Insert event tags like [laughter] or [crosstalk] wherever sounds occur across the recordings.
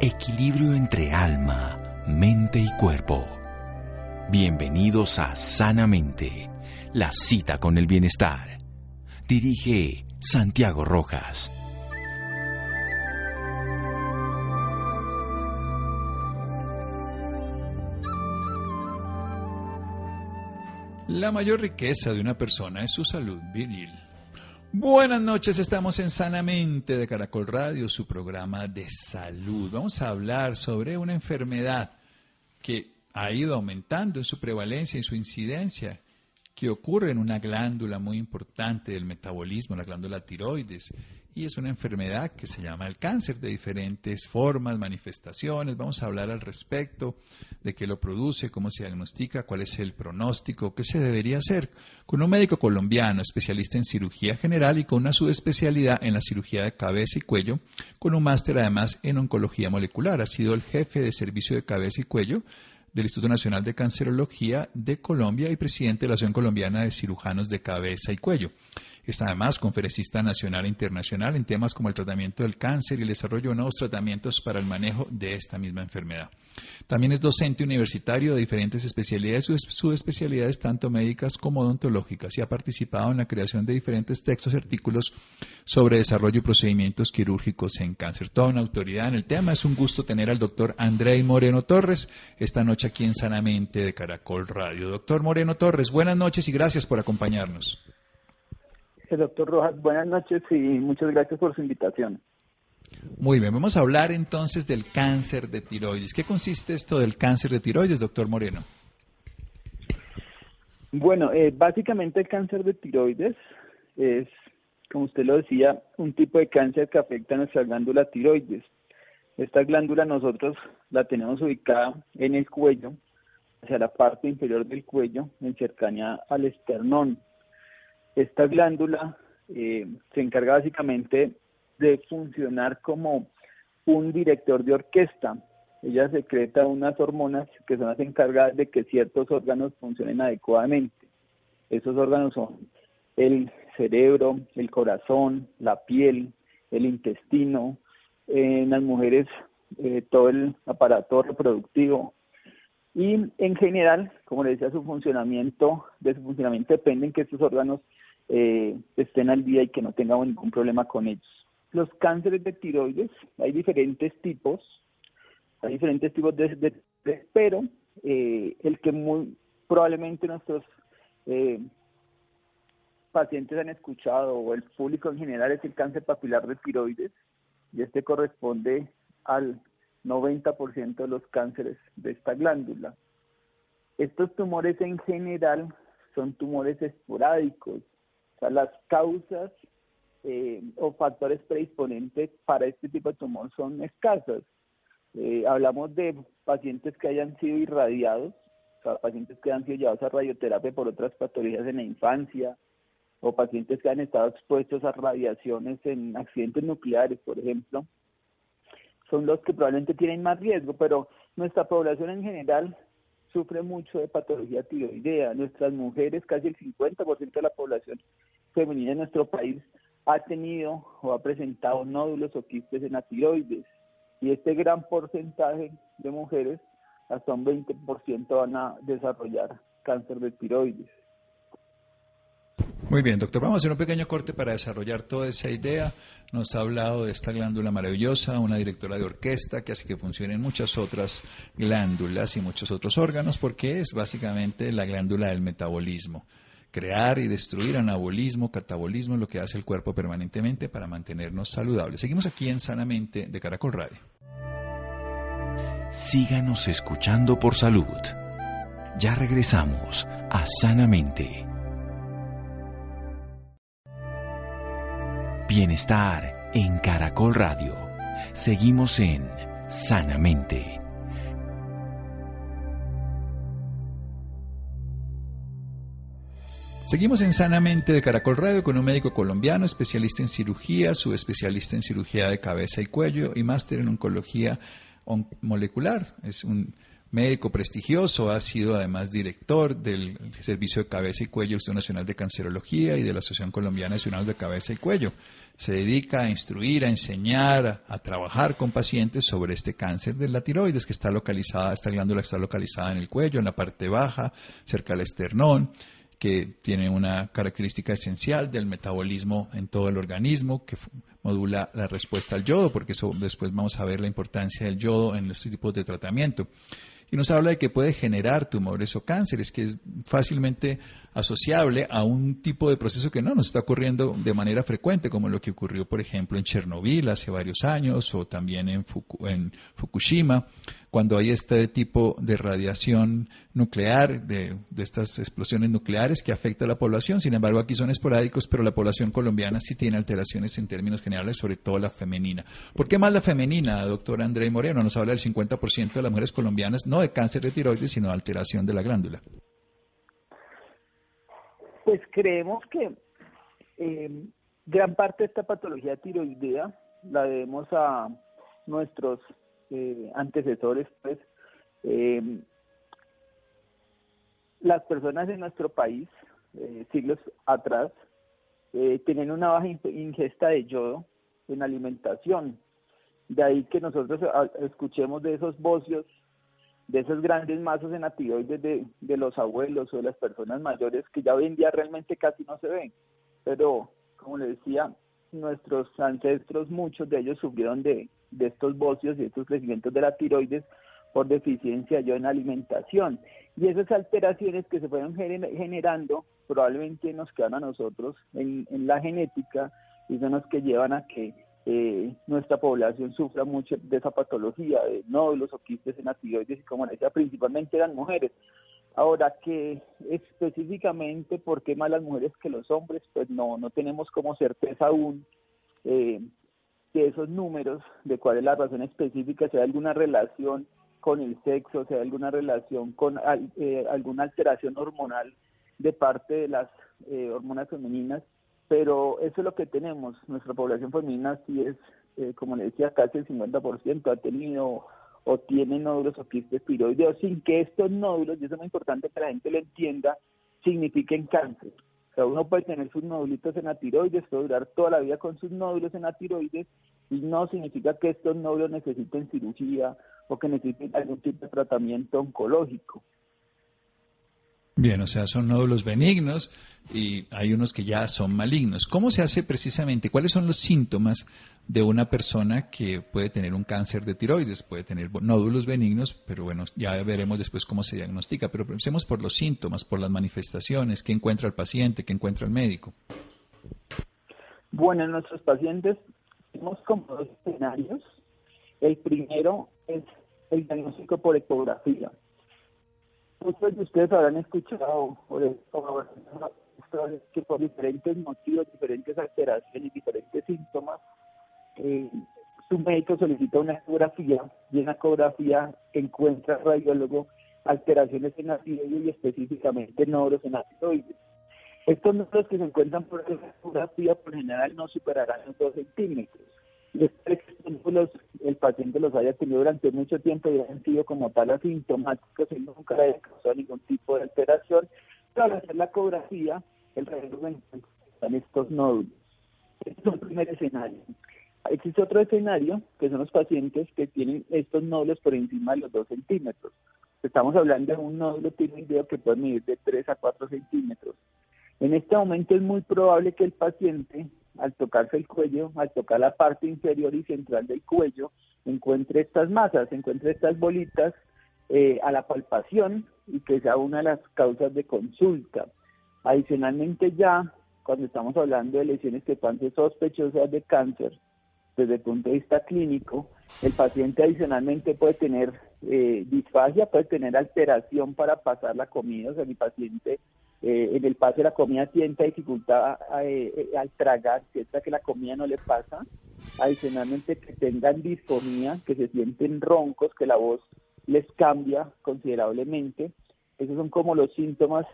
Equilibrio entre alma, mente y cuerpo. Bienvenidos a Sanamente, la cita con el bienestar. Dirige Santiago Rojas. La mayor riqueza de una persona es su salud viril. Buenas noches, estamos en Sanamente de Caracol Radio, su programa de salud. Vamos a hablar sobre una enfermedad que ha ido aumentando en su prevalencia y su incidencia, que ocurre en una glándula muy importante del metabolismo, la glándula tiroides, y es una enfermedad que se llama el cáncer de diferentes formas, manifestaciones. Vamos a hablar al respecto de qué lo produce, cómo se diagnostica, cuál es el pronóstico, qué se debería hacer con un médico colombiano especialista en cirugía general y con una subespecialidad en la cirugía de cabeza y cuello, con un máster además en oncología molecular. Ha sido el jefe de servicio de cabeza y cuello del Instituto Nacional de Cancerología de Colombia y presidente de la Asociación Colombiana de Cirujanos de Cabeza y Cuello. Es además conferencista nacional e internacional en temas como el tratamiento del cáncer y el desarrollo de nuevos tratamientos para el manejo de esta misma enfermedad. También es docente universitario de diferentes especialidades, subespecialidades tanto médicas como odontológicas y ha participado en la creación de diferentes textos y artículos sobre desarrollo y procedimientos quirúrgicos en cáncer. Toda una autoridad en el tema. Es un gusto tener al doctor Andrei Moreno Torres esta noche aquí en Sanamente de Caracol Radio. Doctor Moreno Torres, buenas noches y gracias por acompañarnos. Doctor Rojas, buenas noches y muchas gracias por su invitación. Muy bien, vamos a hablar entonces del cáncer de tiroides. ¿Qué consiste esto del cáncer de tiroides, doctor Moreno? Bueno, eh, básicamente el cáncer de tiroides es, como usted lo decía, un tipo de cáncer que afecta a nuestra glándula tiroides. Esta glándula nosotros la tenemos ubicada en el cuello, hacia la parte inferior del cuello, en cercanía al esternón. Esta glándula eh, se encarga básicamente de funcionar como un director de orquesta. Ella secreta unas hormonas que son las encargadas de que ciertos órganos funcionen adecuadamente. Esos órganos son el cerebro, el corazón, la piel, el intestino, en las mujeres eh, todo el aparato reproductivo. Y en general, como le decía, su funcionamiento, de su funcionamiento dependen que estos órganos eh, estén al día y que no tengamos ningún problema con ellos. Los cánceres de tiroides, hay diferentes tipos, hay diferentes tipos de, pero eh, el que muy probablemente nuestros eh, pacientes han escuchado o el público en general es el cáncer papilar de tiroides y este corresponde al 90% de los cánceres de esta glándula. Estos tumores en general son tumores esporádicos, las causas eh, o factores predisponentes para este tipo de tumor son escasas. Eh, hablamos de pacientes que hayan sido irradiados, pacientes que han sido llevados a radioterapia por otras patologías en la infancia, o pacientes que han estado expuestos a radiaciones en accidentes nucleares, por ejemplo, son los que probablemente tienen más riesgo, pero nuestra población en general sufre mucho de patología tiroidea. Nuestras mujeres, casi el 50% de la población femenina en nuestro país, ha tenido o ha presentado nódulos o quistes en la tiroides. Y este gran porcentaje de mujeres, hasta un 20% van a desarrollar cáncer de tiroides. Muy bien, doctor. Vamos a hacer un pequeño corte para desarrollar toda esa idea. Nos ha hablado de esta glándula maravillosa, una directora de orquesta que hace que funcionen muchas otras glándulas y muchos otros órganos, porque es básicamente la glándula del metabolismo. Crear y destruir anabolismo, catabolismo lo que hace el cuerpo permanentemente para mantenernos saludables. Seguimos aquí en Sanamente de Caracol Radio. Síganos escuchando por salud. Ya regresamos a Sanamente. Bienestar en Caracol Radio. Seguimos en Sanamente. Seguimos en Sanamente de Caracol Radio con un médico colombiano, especialista en cirugía, subespecialista en cirugía de cabeza y cuello y máster en oncología molecular. Es un médico prestigioso, ha sido además director del Servicio de Cabeza y Cuello Instituto Nacional de Cancerología y de la Asociación Colombiana Nacional de Cabeza y Cuello. Se dedica a instruir, a enseñar, a, trabajar con pacientes sobre este cáncer de la tiroides que está localizada, esta glándula está localizada en el cuello, en la parte baja, cerca del esternón que tiene una característica esencial del metabolismo en todo el organismo, que modula la respuesta al yodo, porque eso después vamos a ver la importancia del yodo en estos tipos de tratamiento. Y nos habla de que puede generar tumores o cánceres, que es fácilmente asociable a un tipo de proceso que no nos está ocurriendo de manera frecuente, como lo que ocurrió, por ejemplo, en Chernobyl hace varios años o también en, en Fukushima, cuando hay este tipo de radiación nuclear, de, de, estas explosiones nucleares que afecta a la población. Sin embargo, aquí son esporádicos, pero la población colombiana sí tiene alteraciones en términos generales, sobre todo la femenina. ¿Por qué más la femenina, doctor André Moreno? Nos habla del 50% de las mujeres colombianas, no de cáncer de tiroides, sino de alteración de la glándula. Pues creemos que eh, gran parte de esta patología tiroidea la debemos a nuestros eh, antecesores, pues eh, las personas en nuestro país, siglos atrás, tienen una baja ingesta de yodo en alimentación. De ahí que nosotros ah, escuchemos de esos bocios de esos grandes masas en la tiroides de, de los abuelos o de las personas mayores que ya hoy en día realmente casi no se ven. Pero, como le decía, nuestros ancestros, muchos de ellos sufrieron de, de estos bocios y estos crecimientos de la tiroides por deficiencia yo en alimentación. Y esas alteraciones que se fueron generando probablemente nos quedan a nosotros en, la genética y son las que llevan a que eh, nuestra población sufra mucho de esa patología, de nódulos o quistes en la tiroides y como decía, principalmente eran mujeres. Ahora que específicamente por qué más las mujeres que los hombres, pues no, no tenemos como certeza aún eh, de esos números, de cuál es la razón específica, si hay alguna relación con el sexo, si hay alguna relación con eh, alguna alteración hormonal de parte de las eh, hormonas femeninas pero eso es lo que tenemos. Nuestra población femenina sí es, eh, como le decía, casi el 50% ha tenido o tiene nódulos o quistes tiroideos sin que estos nódulos, y eso es muy importante que la gente lo entienda, signifiquen cáncer. O sea, uno puede tener sus nódulos en la tiroides, puede durar toda la vida con sus nódulos en la tiroides y no significa que estos nódulos necesiten cirugía o que necesiten algún tipo de tratamiento oncológico. Bien, o sea, son nódulos benignos y hay unos que ya son malignos. ¿Cómo se hace precisamente? ¿Cuáles son los síntomas de una persona que puede tener un cáncer de tiroides? Puede tener nódulos benignos, pero bueno, ya veremos después cómo se diagnostica. Pero pensemos por los síntomas, por las manifestaciones, qué encuentra el paciente, qué encuentra el médico. Bueno, en nuestros pacientes tenemos como dos escenarios. El primero es el diagnóstico por ecografía muchos de ustedes habrán escuchado que por diferentes motivos, diferentes alteraciones, diferentes síntomas, eh, su médico solicita una ecografía y en la ecografía encuentra radiólogo alteraciones en la tiroides y específicamente nódulos en la tiroides. Estos nódulos que se encuentran por la ecografía por general no superarán los 2 centímetros después que el paciente los haya tenido durante mucho tiempo y hayan sido como tal asintomáticos y nunca haya causado ningún tipo de alteración, pero al hacer la ecografía, el radiólogo encuentra estos nódulos. Este es un primer escenario. Existe otro escenario, que son los pacientes que tienen estos nódulos por encima de los 2 centímetros. Estamos hablando de un nódulo tiroideo que puede medir de 3 a 4 centímetros. En este momento es muy probable que el paciente al tocarse el cuello, al tocar la parte inferior y central del cuello, encuentre estas masas, encuentre estas bolitas eh, a la palpación y que sea una de las causas de consulta. Adicionalmente ya, cuando estamos hablando de lesiones que puedan ser sospechosas de cáncer, desde el punto de vista clínico, el paciente adicionalmente puede tener eh, disfagia, puede tener alteración para pasar la comida, o sea, el paciente eh, en el pase de la comida tiene dificultad eh, eh, al tragar, sienta que la comida no le pasa. Adicionalmente que tengan disfonía, que se sienten roncos, que la voz les cambia considerablemente. Esos son como los síntomas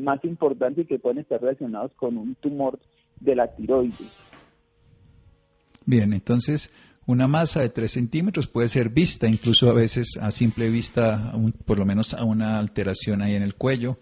más importantes que pueden estar relacionados con un tumor de la tiroides. Bien, entonces una masa de 3 centímetros puede ser vista, incluso a veces a simple vista, por lo menos a una alteración ahí en el cuello,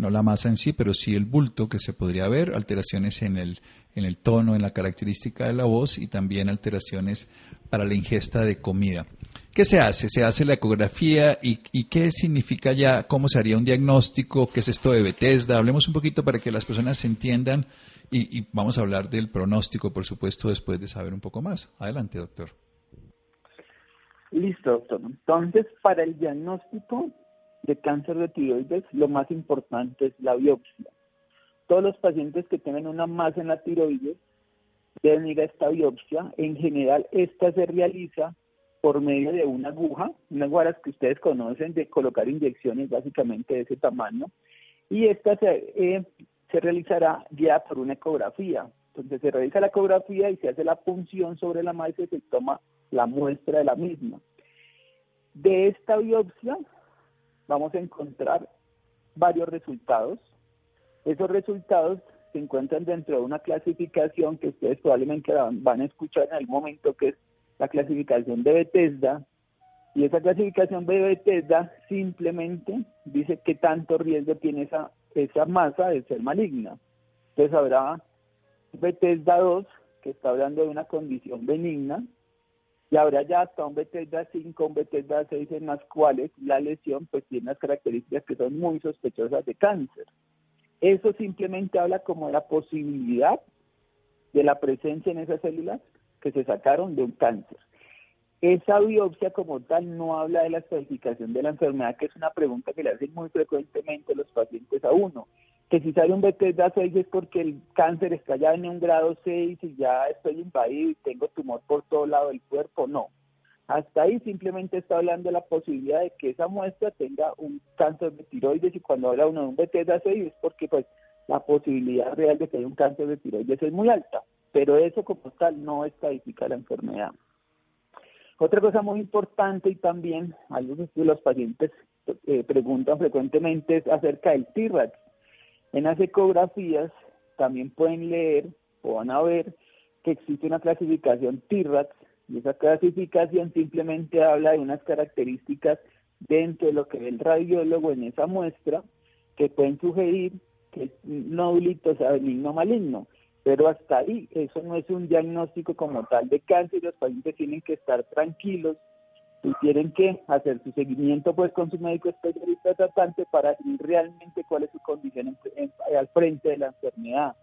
no la masa en sí, pero sí el bulto que se podría ver, alteraciones en el, en el tono, en la característica de la voz y también alteraciones para la ingesta de comida. ¿Qué se hace? Se hace la ecografía y, qué significa ya, cómo se haría un diagnóstico, qué es esto de Bethesda. Hablemos un poquito para que las personas se entiendan y, vamos a hablar del pronóstico, por supuesto, después de saber un poco más. Adelante, doctor. Listo, doctor. Entonces, para el diagnóstico de cáncer de tiroides, lo más importante es la biopsia. Todos los pacientes que tienen una masa en la tiroides deben ir a esta biopsia. En general, esta se realiza por medio de una aguja, unas guaras que ustedes conocen de colocar inyecciones básicamente de ese tamaño, y esta se, eh, se realizará ya por una ecografía. Entonces se realiza la ecografía y se hace la punción sobre la maíz y se toma la muestra de la misma. De esta biopsia vamos a encontrar varios resultados. Esos resultados se encuentran dentro de una clasificación que ustedes probablemente van a escuchar en algún momento, que es la clasificación de Bethesda, y esa clasificación de Bethesda simplemente dice qué tanto riesgo tiene esa, esa masa de ser maligna. Entonces habrá Bethesda 2, que está hablando de una condición benigna, y habrá ya hasta un Bethesda 5, un Bethesda 6 en las cuales la lesión pues tiene unas características que son muy sospechosas de cáncer. Eso simplemente habla como de la posibilidad de la presencia en esas células que se sacaron de un cáncer. Esa biopsia como tal no habla de la estadificación de la enfermedad, que es una pregunta que le hacen muy frecuentemente los pacientes a uno. Que si sale un Bethesda 6 es porque el cáncer está ya en un grado 6 y ya estoy invadido y tengo tumor por todo lado del cuerpo. No. Hasta ahí simplemente está hablando de la posibilidad de que esa muestra tenga un cáncer de tiroides y cuando habla uno de un Bethesda 6 es porque pues la posibilidad real de que haya un cáncer de tiroides es muy alta pero eso como tal no estadifica la enfermedad. Otra cosa muy importante y también algo que los pacientes eh, preguntan frecuentemente es acerca del TIRAX. En las ecografías también pueden leer o van a ver que existe una clasificación TIRAX y esa clasificación simplemente habla de unas características dentro de lo que ve el radiólogo en esa muestra que pueden sugerir que es nódulito sea benigno maligno. Pero hasta ahí eso no es un diagnóstico como tal de cáncer, los pacientes tienen que estar tranquilos y tienen que hacer su seguimiento pues con su médico especialista tratante para ver realmente cuál es su condición al frente de la enfermedad.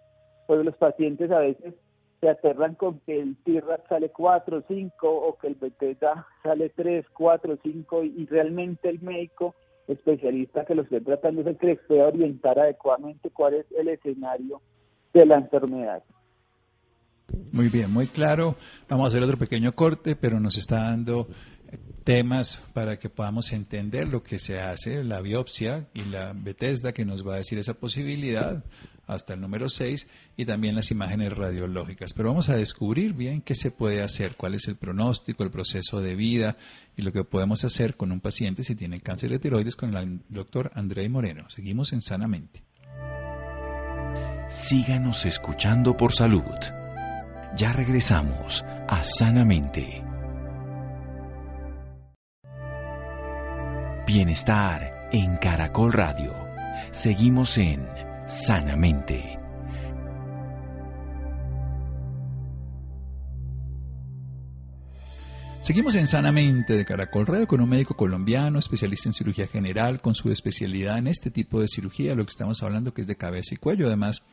Pues los pacientes a veces se aterran con que el TIRAC sale 4, 5 o que el BTETA sale 3, 4, 5 y, realmente el médico especialista que lo esté tratando es el que les puede orientar adecuadamente cuál es el escenario de la enfermedad. Muy bien, muy claro. Vamos a hacer otro pequeño corte, pero nos está dando temas para que podamos entender lo que se hace, la biopsia y la Bethesda que nos va a decir esa posibilidad hasta el número 6 y también las imágenes radiológicas. Pero vamos a descubrir bien qué se puede hacer, cuál es el pronóstico, el proceso de vida y lo que podemos hacer con un paciente si tiene cáncer de tiroides con el doctor André Moreno. Seguimos en Sanamente síganos escuchando por salud. Ya regresamos a Sanamente. Bienestar en Caracol Radio. Seguimos en Sanamente. Seguimos en Sanamente de Caracol Radio con un médico colombiano, especialista en cirugía general, con su especialidad en este tipo de cirugía, lo que estamos hablando que es de cabeza y cuello, además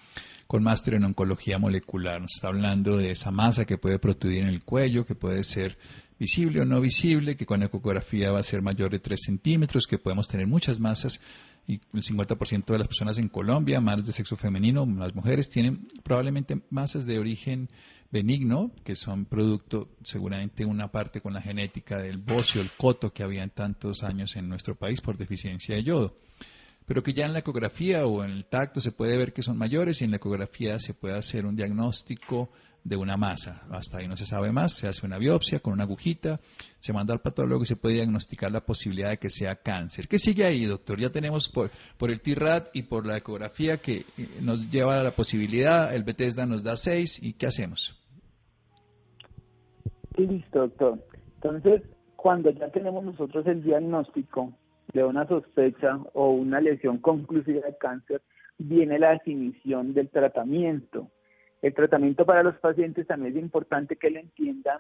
con máster en oncología molecular. Nos está hablando de esa masa que puede protruir en el cuello, que puede ser visible o no visible, que con ecografía va a ser mayor de 3 centímetros, que podemos tener muchas masas y el 50% de las personas en Colombia, más de sexo femenino, las mujeres, tienen probablemente masas de origen benigno, que son producto seguramente una parte con la genética del bocio, el coto que había en tantos años en nuestro país por deficiencia de yodo. Pero que ya en la ecografía o en el tacto se puede ver que son mayores y en la ecografía se puede hacer un diagnóstico de una masa. Hasta ahí no se sabe más, se hace una biopsia con una agujita, se manda al patólogo y se puede diagnosticar la posibilidad de que sea cáncer. ¿Qué sigue ahí, doctor? Ya tenemos por, por el TIRAT y por la ecografía que eh, nos lleva a la posibilidad, el Bethesda nos da 6 y ¿qué hacemos? Listo, doctor. Entonces, cuando ya tenemos nosotros el diagnóstico de una sospecha o una lesión conclusiva de cáncer, viene la definición del tratamiento. El tratamiento para los pacientes también es importante que lo entiendan.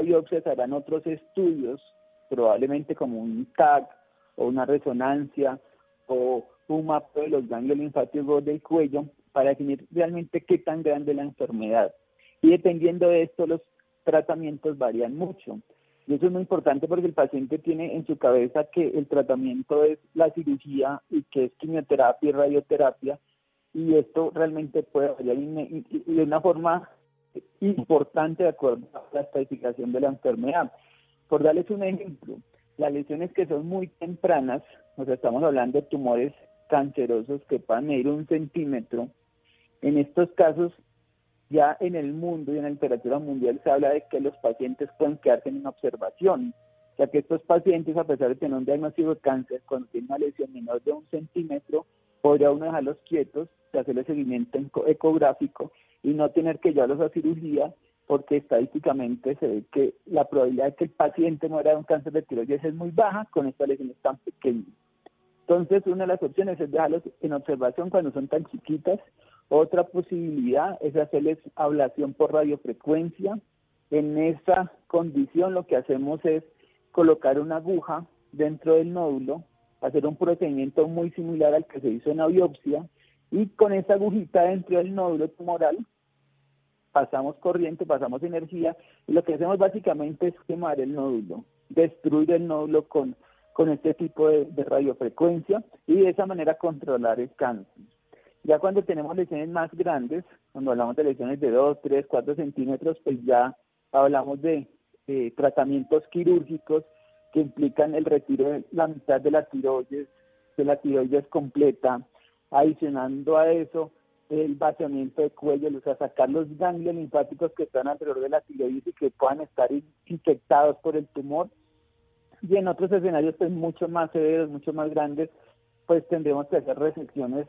Biopsias harán otros estudios, probablemente como un TAC o una resonancia o un mapa de los ganglios linfáticos del cuello para definir realmente qué tan grande es la enfermedad. Y dependiendo de esto, los tratamientos varían mucho. Y eso es muy importante porque el paciente tiene en su cabeza que el tratamiento es la cirugía y que es quimioterapia y radioterapia. Y esto realmente puede variar de una forma importante de acuerdo a la especificación de la enfermedad. Por darles un ejemplo, las lesiones que son muy tempranas, o sea, estamos hablando de tumores cancerosos que puedan medir un centímetro, en estos casos ya en el mundo y en la literatura mundial se habla de que los pacientes pueden quedarse en observación, o sea que estos pacientes, a pesar de tener un diagnóstico de cáncer, cuando tienen una lesión menor de un centímetro, podría uno dejarlos quietos, hacerle seguimiento ecográfico y no tener que llevarlos a cirugía, porque estadísticamente se ve que la probabilidad de que el paciente muera de un cáncer de tiroides es muy baja con estas lesiones tan pequeñas. Entonces, una de las opciones es dejarlos en observación cuando son tan chiquitas otra posibilidad es hacerles ablación por radiofrecuencia. En esa condición lo que hacemos es colocar una aguja dentro del nódulo, hacer un procedimiento muy similar al que se hizo en la biopsia y con esa agujita dentro del nódulo tumoral pasamos corriente, pasamos energía y lo que hacemos básicamente es quemar el nódulo, destruir el nódulo con, con este tipo de radiofrecuencia y de esa manera controlar el cáncer. Ya cuando tenemos lesiones más grandes, cuando hablamos de lesiones de 2, 3, 4 centímetros, pues ya hablamos de tratamientos quirúrgicos que implican el retiro de la mitad de la tiroides, de la tiroides completa, adicionando a eso el vaciamiento de cuello, o sea, sacar los ganglios linfáticos que están alrededor de la tiroides y que puedan estar infectados por el tumor. Y en otros escenarios, pues mucho más severos, mucho más grandes, pues tendremos que hacer resecciones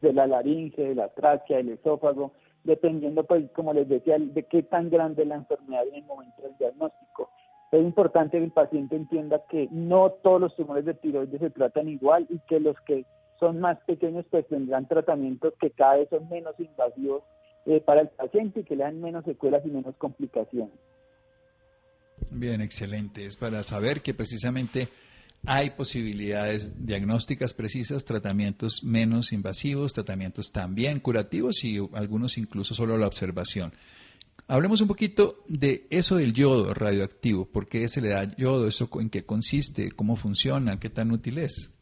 de la laringe, de la tráquea, del esófago, dependiendo, pues, como les decía, de qué tan grande la enfermedad en el momento del diagnóstico. Es importante que el paciente entienda que no todos los tumores de tiroides se tratan igual y que los que son más pequeños pues tendrán tratamientos que cada vez son menos invasivos eh, para el paciente y que le dan menos secuelas y menos complicaciones. Bien, excelente. Es para saber que precisamente hay posibilidades diagnósticas precisas, tratamientos menos invasivos, tratamientos también curativos y algunos incluso solo la observación. Hablemos un poquito de eso del yodo radioactivo. ¿Por qué se le da yodo? ¿Eso en qué consiste? ¿Cómo funciona? ¿Qué tan útil es?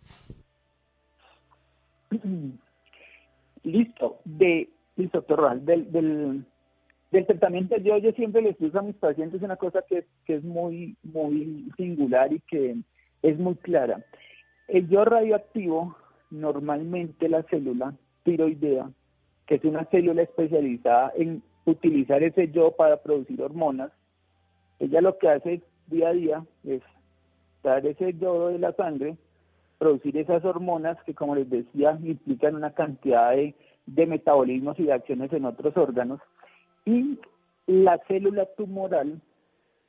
Listo. De, listo, del, del, del, tratamiento yodo yo siempre les digo a mis pacientes una cosa que, que es muy, muy singular y que es muy clara. El yo radioactivo, normalmente la célula tiroidea, que es una célula especializada en utilizar ese yo para producir hormonas, ella lo que hace día a día es dar ese yodo de la sangre, producir esas hormonas que, como les decía, implican una cantidad de, de metabolismos y de acciones en otros órganos, y la célula tumoral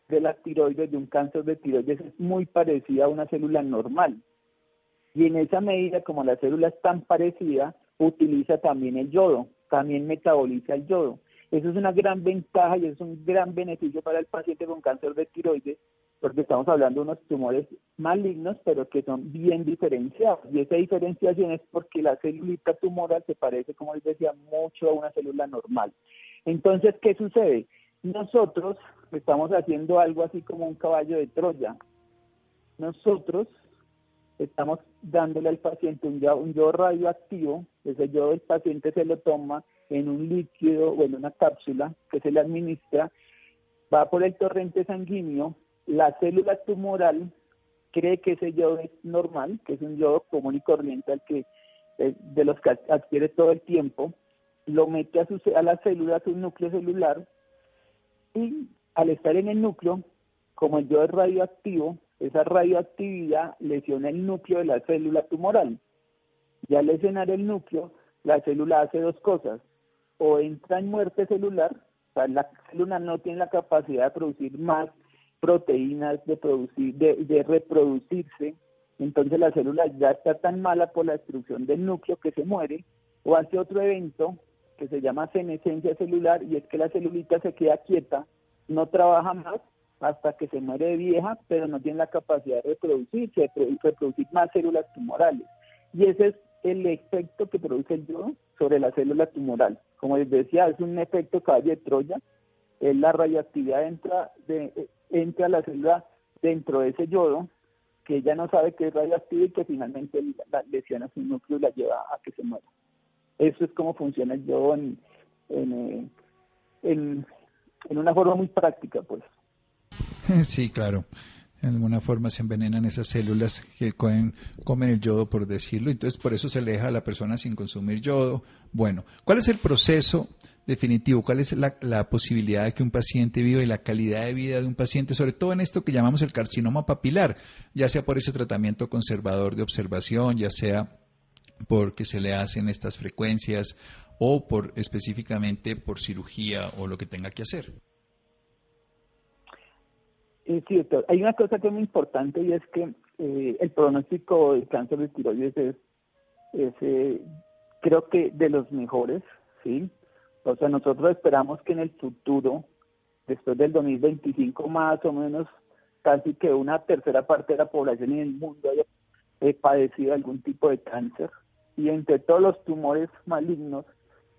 de la tiroides, de un cáncer de tiroides, es muy parecida a una célula normal. Y en esa medida, como la célula es tan parecida, utiliza también el yodo, también metaboliza el yodo. Eso es una gran ventaja y es un gran beneficio para el paciente con cáncer de tiroides, porque estamos hablando de unos tumores malignos, pero que son bien diferenciados. Y esa diferenciación es porque la célula tumoral se parece, como les decía, mucho a una célula normal. Entonces, ¿qué sucede? Nosotros estamos haciendo algo así como un caballo de Troya. Nosotros estamos dándole al paciente un, un yodo radioactivo, ese yodo del paciente se lo toma en un líquido o en una cápsula que se le administra, va por el torrente sanguíneo, la célula tumoral cree que ese yodo es normal, que es un yodo común y corriente al que eh, de los que adquiere todo el tiempo, lo mete a, su, a la célula, a su núcleo celular, y al estar en el núcleo, como el yodo es radioactivo, esa radioactividad lesiona el núcleo de la célula tumoral. Y al lesionar el núcleo, la célula hace dos cosas. O entra en muerte celular, o sea, la célula no tiene la capacidad de producir más proteínas, de, producir, de, reproducirse, entonces la célula ya está tan mala por la destrucción del núcleo que se muere, o hace otro evento que se llama senescencia celular y es que la celulita se queda quieta, no trabaja más hasta que se muere de vieja, pero no tiene la capacidad de reproducirse, de reproducir más células tumorales. Y ese es el efecto que produce el yodo sobre la célula tumoral. Como les decía, es un efecto caballo de Troya. Es la radioactividad entra, de, entra a la célula dentro de ese yodo, que ella no sabe que es radioactivo y que finalmente la lesiona su núcleo y la lleva a que se muera. Eso es como funciona el yodo en, en, en, en una forma muy práctica, pues. [laughs] Sí, claro. De alguna forma se envenenan esas células que comen, el yodo, por decirlo. Entonces, por eso se le deja a la persona sin consumir yodo. Bueno, ¿cuál es el proceso definitivo? ¿Cuál es la, la, posibilidad de que un paciente viva y la calidad de vida de un paciente, sobre todo en esto que llamamos el carcinoma papilar, ya sea por ese tratamiento conservador de observación, ya sea porque se le hacen estas frecuencias o por específicamente por cirugía o lo que tenga que hacer? Es cierto. Hay una cosa que es muy importante y es que eh, el pronóstico del cáncer de tiroides es, eh, creo que de los mejores, ¿sí? O sea, nosotros esperamos que en el futuro, después del 2025 más o menos, casi que una tercera parte de la población en el mundo haya eh, padecido algún tipo de cáncer. Y entre todos los tumores malignos,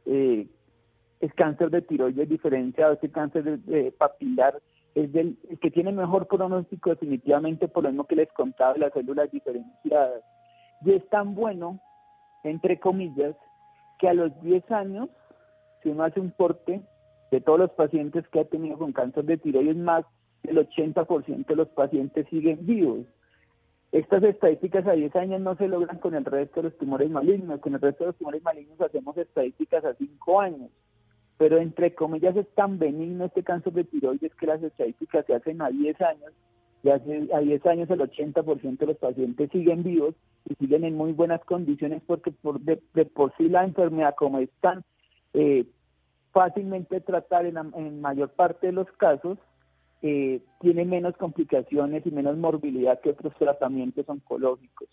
el cáncer de tiroides diferenciado, este cáncer de papilar, es el que tiene mejor pronóstico definitivamente por lo mismo que les contaba las células diferenciadas. Y es tan bueno, entre comillas, que a los 10 años, si uno hace un porte de todos los pacientes que ha tenido con cáncer de tiroides, más del 80% de los pacientes siguen vivos. Estas estadísticas a 10 años no se logran con el resto de los tumores malignos. Con el resto de los tumores malignos hacemos estadísticas a 5 años pero entre comillas es tan benigno este cáncer de tiroides que las estadísticas se hacen a 10 años, y hace, a 10 años el 80% de los pacientes siguen vivos y siguen en muy buenas condiciones porque por de, por sí la enfermedad como es tan eh, fácilmente tratar en, en mayor parte de los casos, eh, tiene menos complicaciones y menos morbilidad que otros tratamientos oncológicos.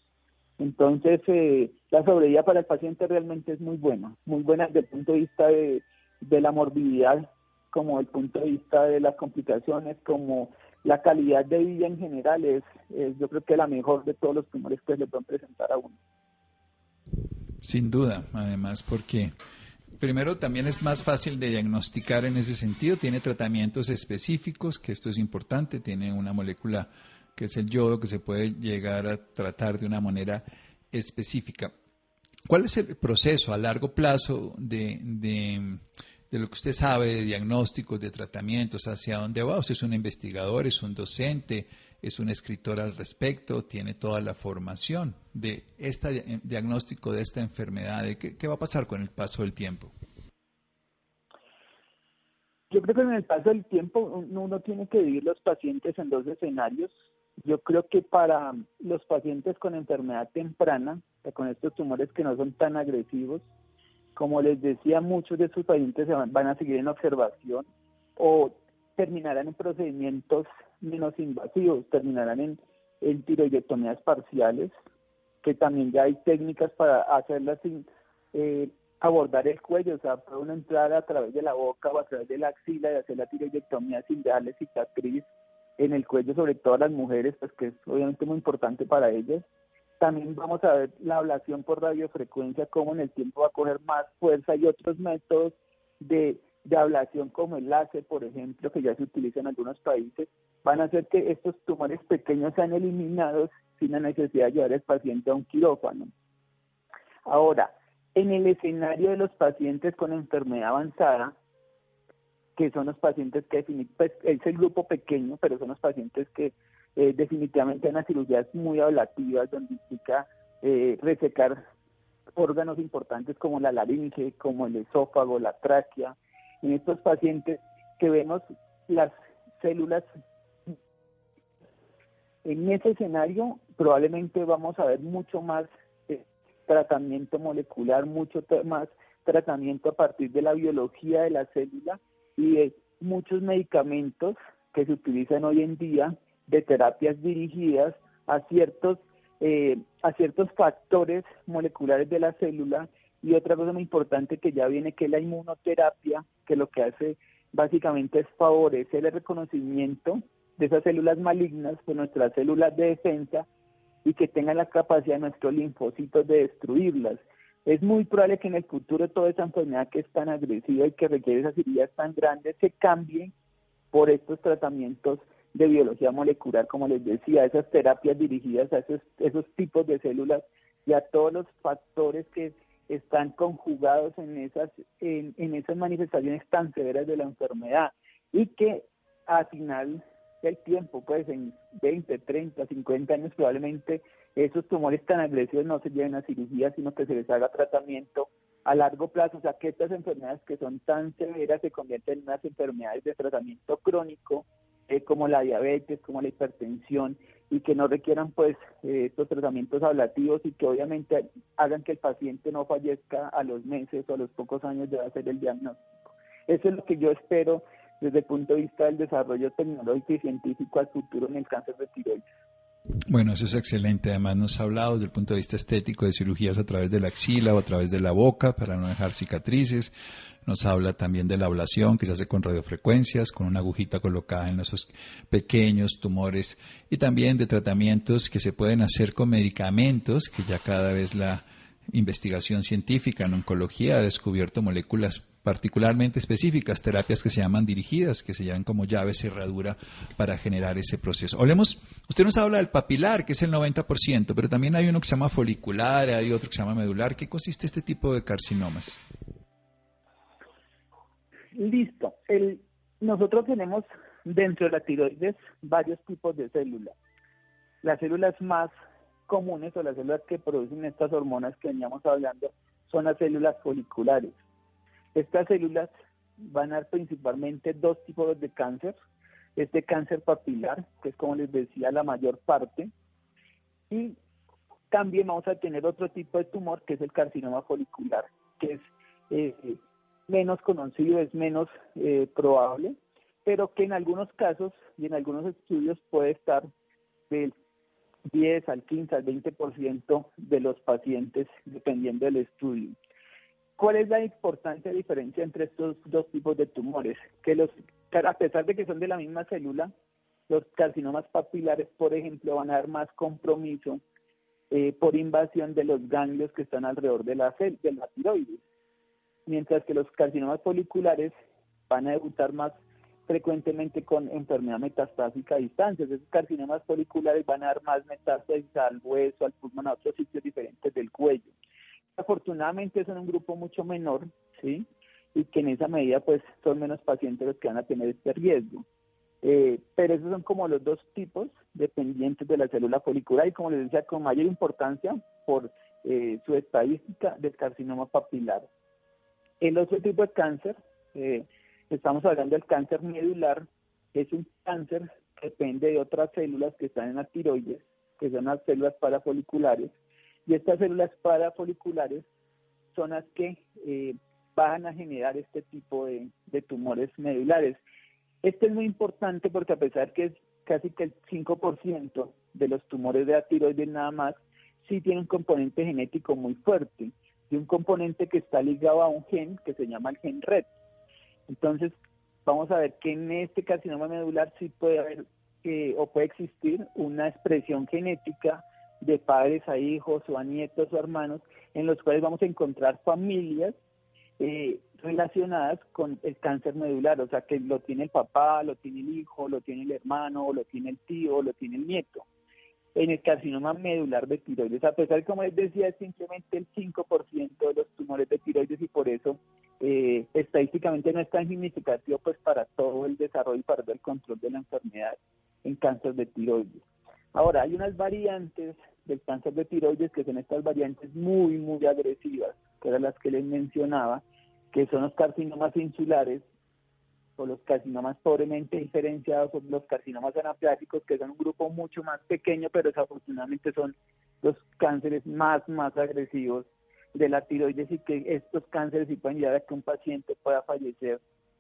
Entonces, eh, la sobrevida para el paciente realmente es muy buena, muy buena desde el punto de vista de, de la morbilidad, como el punto de vista de las complicaciones, como la calidad de vida en general es, yo creo que la mejor de todos los tumores que le pueden presentar a uno. Sin duda, además, porque primero también es más fácil de diagnosticar en ese sentido, tiene tratamientos específicos, que esto es importante, tiene una molécula que es el yodo que se puede llegar a tratar de una manera específica. ¿Cuál es el proceso a largo plazo de, de, lo que usted sabe de diagnósticos, de tratamientos? ¿Hacia dónde va? Usted es un investigador, es un docente, es un escritor al respecto, tiene toda la formación de este diagnóstico de esta enfermedad. ¿Qué, ¿Qué va a pasar con el paso del tiempo? Yo creo que en el paso del tiempo uno tiene que dividir los pacientes en dos escenarios. Yo creo que para los pacientes con enfermedad temprana, con estos tumores que no son tan agresivos, como les decía, muchos de estos pacientes van, a seguir en observación o terminarán en procedimientos menos invasivos, terminarán en, en tiroidectomías parciales, que también ya hay técnicas para hacerlas sin eh, abordar el cuello, o sea, puede uno entrar a través de la boca o a través de la axila y hacer la tiroidectomía sin darle cicatriz en el cuello, sobre todo a las mujeres, pues que es obviamente muy importante para ellas. También vamos a ver la ablación por radiofrecuencia, cómo en el tiempo va a coger más fuerza y otros métodos de, de ablación como el láser, por ejemplo, que ya se utiliza en algunos países, van a hacer que estos tumores pequeños sean eliminados sin la necesidad de llevar al paciente a un quirófano. Ahora, en el escenario de los pacientes con enfermedad avanzada, que son los pacientes que pues, es el grupo pequeño, pero son los pacientes que eh, definitivamente en las cirugías muy ablativas, donde implica eh, resecar órganos importantes como la laringe, como el esófago, la tráquea. En estos pacientes que vemos las células en ese escenario probablemente vamos a ver mucho más eh, tratamiento molecular, mucho más tratamiento a partir de la biología de la célula y de muchos medicamentos que se utilizan hoy en día de terapias dirigidas a ciertos eh, a ciertos factores moleculares de la célula. Y otra cosa muy importante que ya viene que es la inmunoterapia que lo que hace básicamente es favorecer el reconocimiento de esas células malignas por nuestras células de defensa y que tengan la capacidad de nuestros linfocitos de destruirlas. Es muy probable que en el futuro toda esa enfermedad que es tan agresiva y que requiere esas cirugías tan grandes se cambie por estos tratamientos de biología molecular, como les decía, esas terapias dirigidas a esos, esos tipos de células y a todos los factores que están conjugados en esas, en, en esas manifestaciones tan severas de la enfermedad y que al final del tiempo, pues en 20, 30, 50 años probablemente esos tumores tan agresivos no se lleven a cirugía, sino que se les haga tratamiento a largo plazo, o sea que estas enfermedades que son tan severas se convierten en unas enfermedades de tratamiento crónico eh, como la diabetes, como la hipertensión y que no requieran pues eh, estos tratamientos ablativos y que obviamente hagan que el paciente no fallezca a los meses o a los pocos años de hacer el diagnóstico. Eso es lo que yo espero desde el punto de vista del desarrollo tecnológico y científico al futuro en el cáncer de tiroides. Bueno, eso es excelente. Además nos ha hablado desde el punto de vista estético de cirugías a través de la axila o a través de la boca para no dejar cicatrices. Nos habla también de la ablación que se hace con radiofrecuencias, con una agujita colocada en esos pequeños tumores y también de tratamientos que se pueden hacer con medicamentos que ya cada vez la investigación científica en oncología ha descubierto moléculas particularmente específicas, terapias que se llaman dirigidas, que se llaman como llave cerradura para generar ese proceso. Hablemos, usted nos habla del papilar, que es el 90%, pero también hay uno que se llama folicular, hay otro que se llama medular. ¿Qué consiste este tipo de carcinomas? Listo. El, nosotros tenemos dentro de la tiroides varios tipos de células. Las células más comunes o las células que producen estas hormonas que veníamos hablando son las células foliculares. Estas células van a dar principalmente dos tipos de cáncer. Este cáncer papilar, que es como les decía la mayor parte, y también vamos a tener otro tipo de tumor que es el carcinoma folicular, que es eh, menos conocido, es menos eh, probable, pero que en algunos casos y en algunos estudios puede estar del 10 al 15 al 20% de los pacientes, dependiendo del estudio. ¿Cuál es la importante diferencia entre estos dos tipos de tumores? Que los, a pesar de que son de la misma célula, los carcinomas papilares, por ejemplo, van a dar más compromiso eh, por invasión de los ganglios que están alrededor de la, de la tiroides, mientras que los carcinomas foliculares van a debutar más frecuentemente con enfermedad metastásica a distancia. Esos carcinomas foliculares van a dar más metástasis al hueso, al pulmón, a otros sitios diferentes del cuello. Afortunadamente son un grupo mucho menor, ¿sí? Y que en esa medida pues son menos pacientes los que van a tener este riesgo. Eh, pero esos son como los dos tipos dependientes de la célula folicular y como les decía, con mayor importancia por eh, su estadística del carcinoma papilar. El otro tipo de cáncer eh, Estamos hablando del cáncer medular, es un cáncer que depende de otras células que están en la tiroides, que son las células parafoliculares, y estas células parafoliculares son las que eh, van a generar este tipo de, tumores medulares. Esto es muy importante porque a pesar que es casi que el 5% de los tumores de la tiroides nada más, sí tiene un componente genético muy fuerte y un componente que está ligado a un gen que se llama el gen RET. Entonces, vamos a ver que en este carcinoma medular sí puede haber eh, o puede existir una expresión genética de padres a hijos o a nietos o hermanos en los cuales vamos a encontrar familias eh, relacionadas con el cáncer medular, o sea que lo tiene el papá, lo tiene el hijo, lo tiene el hermano, o lo tiene el tío, lo tiene el nieto en el carcinoma medular de tiroides, a pesar, como les decía, es simplemente el 5% de los tumores de tiroides y por eso eh, estadísticamente no es tan significativo pues para todo el desarrollo y para el control de la enfermedad en cáncer de tiroides. Ahora, hay unas variantes del cáncer de tiroides que son estas variantes muy, muy agresivas, que eran las que les mencionaba, que son los carcinomas insulares, o los carcinomas pobremente diferenciados o los carcinomas anaplásicos, que son un grupo mucho más pequeño, pero desafortunadamente son los cánceres más, más agresivos de la tiroides y que estos cánceres sí pueden llevar a que un paciente pueda fallecer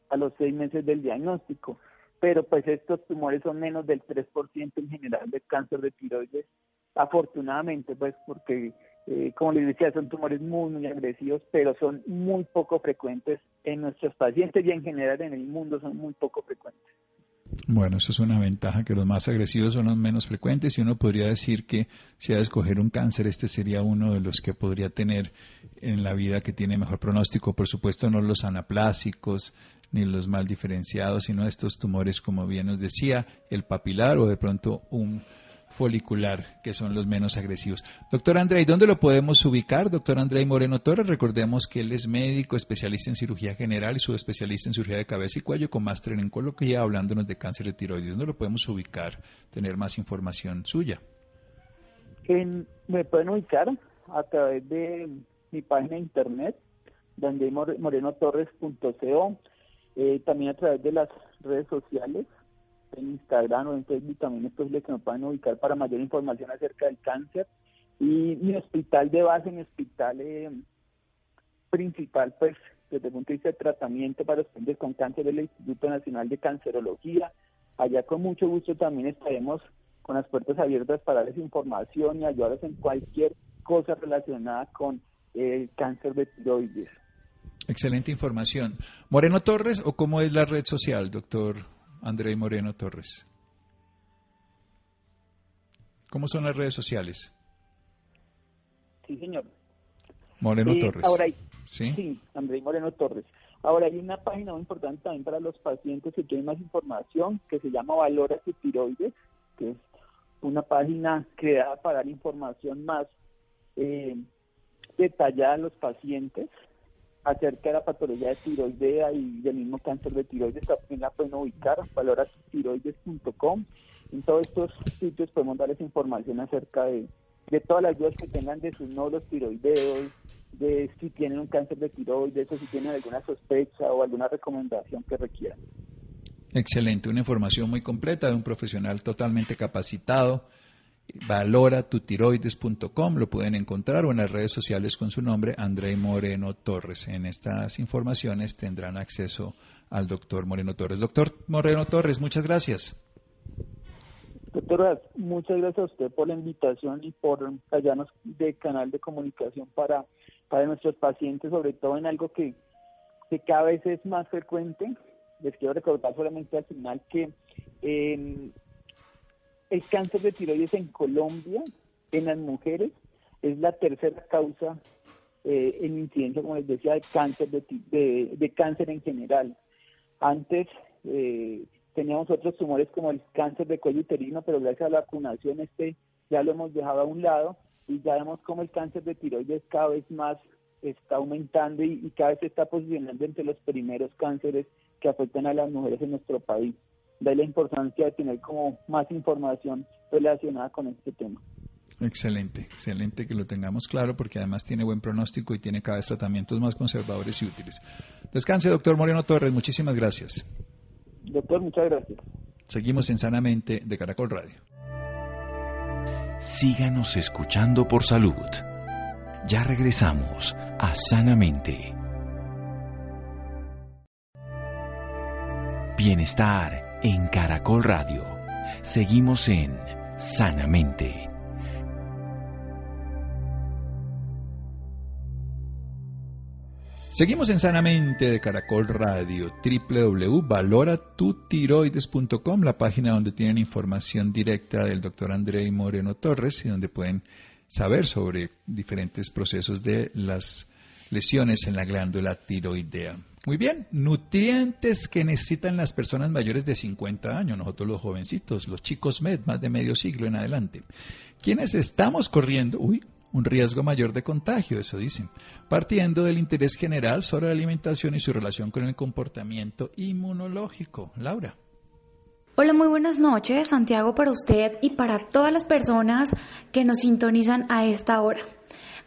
a los seis meses del diagnóstico. Pero pues estos tumores son menos del 3% en general del cáncer de tiroides, afortunadamente, pues porque, eh, como les decía, son tumores muy, muy agresivos, pero son muy poco frecuentes en nuestros pacientes y en general en el mundo son muy poco frecuentes. Bueno, eso es una ventaja, que los más agresivos son los menos frecuentes y uno podría decir que si ha de escoger un cáncer, este sería uno de los que podría tener en la vida que tiene mejor pronóstico. Por supuesto, no los anaplásicos ni los mal diferenciados, sino estos tumores, como bien nos decía, el papilar o de pronto un folicular, que son los menos agresivos. Doctor André, ¿dónde lo podemos ubicar? Doctor André Moreno Torres, recordemos que él es médico, especialista en cirugía general y subespecialista en cirugía de cabeza y cuello con máster en oncología, hablándonos de cáncer de tiroides. ¿Dónde lo podemos ubicar? Tener más información suya. me pueden ubicar a través de mi página de internet, donde morenotorres.co, eh, también a través de las redes sociales, en Instagram o en Facebook también es posible que me puedan ubicar para mayor información acerca del cáncer. Y mi hospital de base, mi hospital eh, principal, pues desde el punto de vista de tratamiento para los pacientes con cáncer del Instituto Nacional de Cancerología. Allá con mucho gusto también estaremos con las puertas abiertas para darles información y ayudarles en cualquier cosa relacionada con el cáncer de tiroides. Excelente información. Moreno Torres, ¿o cómo es la red social, doctor André Moreno Torres. ¿Cómo son las redes sociales? Sí, señor. Moreno eh, Torres. Ahora ¿Sí? André Moreno Torres. Ahora hay una página muy importante también para los pacientes que quieren más información que se llama Valora tu tiroides, que es una página creada para dar información más eh, detallada a los pacientes acerca de la patología de tiroidea y del mismo cáncer de tiroides, también la pueden ubicar, valoratiroides.com. En todos estos sitios podemos darles información acerca de, todas las dudas que tengan de sus nódulos tiroideos, de si tienen un cáncer de tiroides o si tienen alguna sospecha o alguna recomendación que requieran. Excelente, una información muy completa de un profesional totalmente capacitado valoratutiroides.com, lo pueden encontrar o en las redes sociales con su nombre, André Moreno Torres. En estas informaciones tendrán acceso al doctor Moreno Torres. Doctor Moreno Torres, muchas gracias. Doctora, muchas gracias a usted por la invitación y por hallarnos de canal de comunicación para, para nuestros pacientes, sobre todo en algo que, que cada vez es más frecuente. Les quiero recordar solamente al final que eh, el cáncer de tiroides en Colombia, en las mujeres, es la tercera causa eh, en incidencia, como les decía, de cáncer, de, cáncer en general. Antes eh, teníamos otros tumores como el cáncer de cuello uterino, pero gracias a la vacunación este ya lo hemos dejado a un lado y ya vemos como el cáncer de tiroides cada vez más está aumentando y, y cada vez se está posicionando entre los primeros cánceres que afectan a las mujeres en nuestro país de la importancia de tener como más información relacionada con este tema. Excelente, excelente que lo tengamos claro porque además tiene buen pronóstico y tiene cada vez tratamientos más conservadores y útiles. Descanse, doctor Moreno Torres, muchísimas gracias. Doctor, muchas gracias. Seguimos en Sanamente de Caracol Radio. Síganos escuchando por salud. Ya regresamos a Sanamente. Bienestar en Caracol Radio. Seguimos en Sanamente. Seguimos en Sanamente de Caracol Radio, www.valoratutiroides.com, la página donde tienen información directa del doctor André Moreno Torres y donde pueden saber sobre diferentes procesos de las lesiones en la glándula tiroidea. Muy bien, nutrientes que necesitan las personas mayores de 50 años, nosotros los jovencitos, los chicos med, más de medio siglo en adelante. Quienes estamos corriendo, uy, un riesgo mayor de contagio, eso dicen, partiendo del interés general sobre la alimentación y su relación con el comportamiento inmunológico. Laura. Hola, muy buenas noches, Santiago, para usted y para todas las personas que nos sintonizan a esta hora.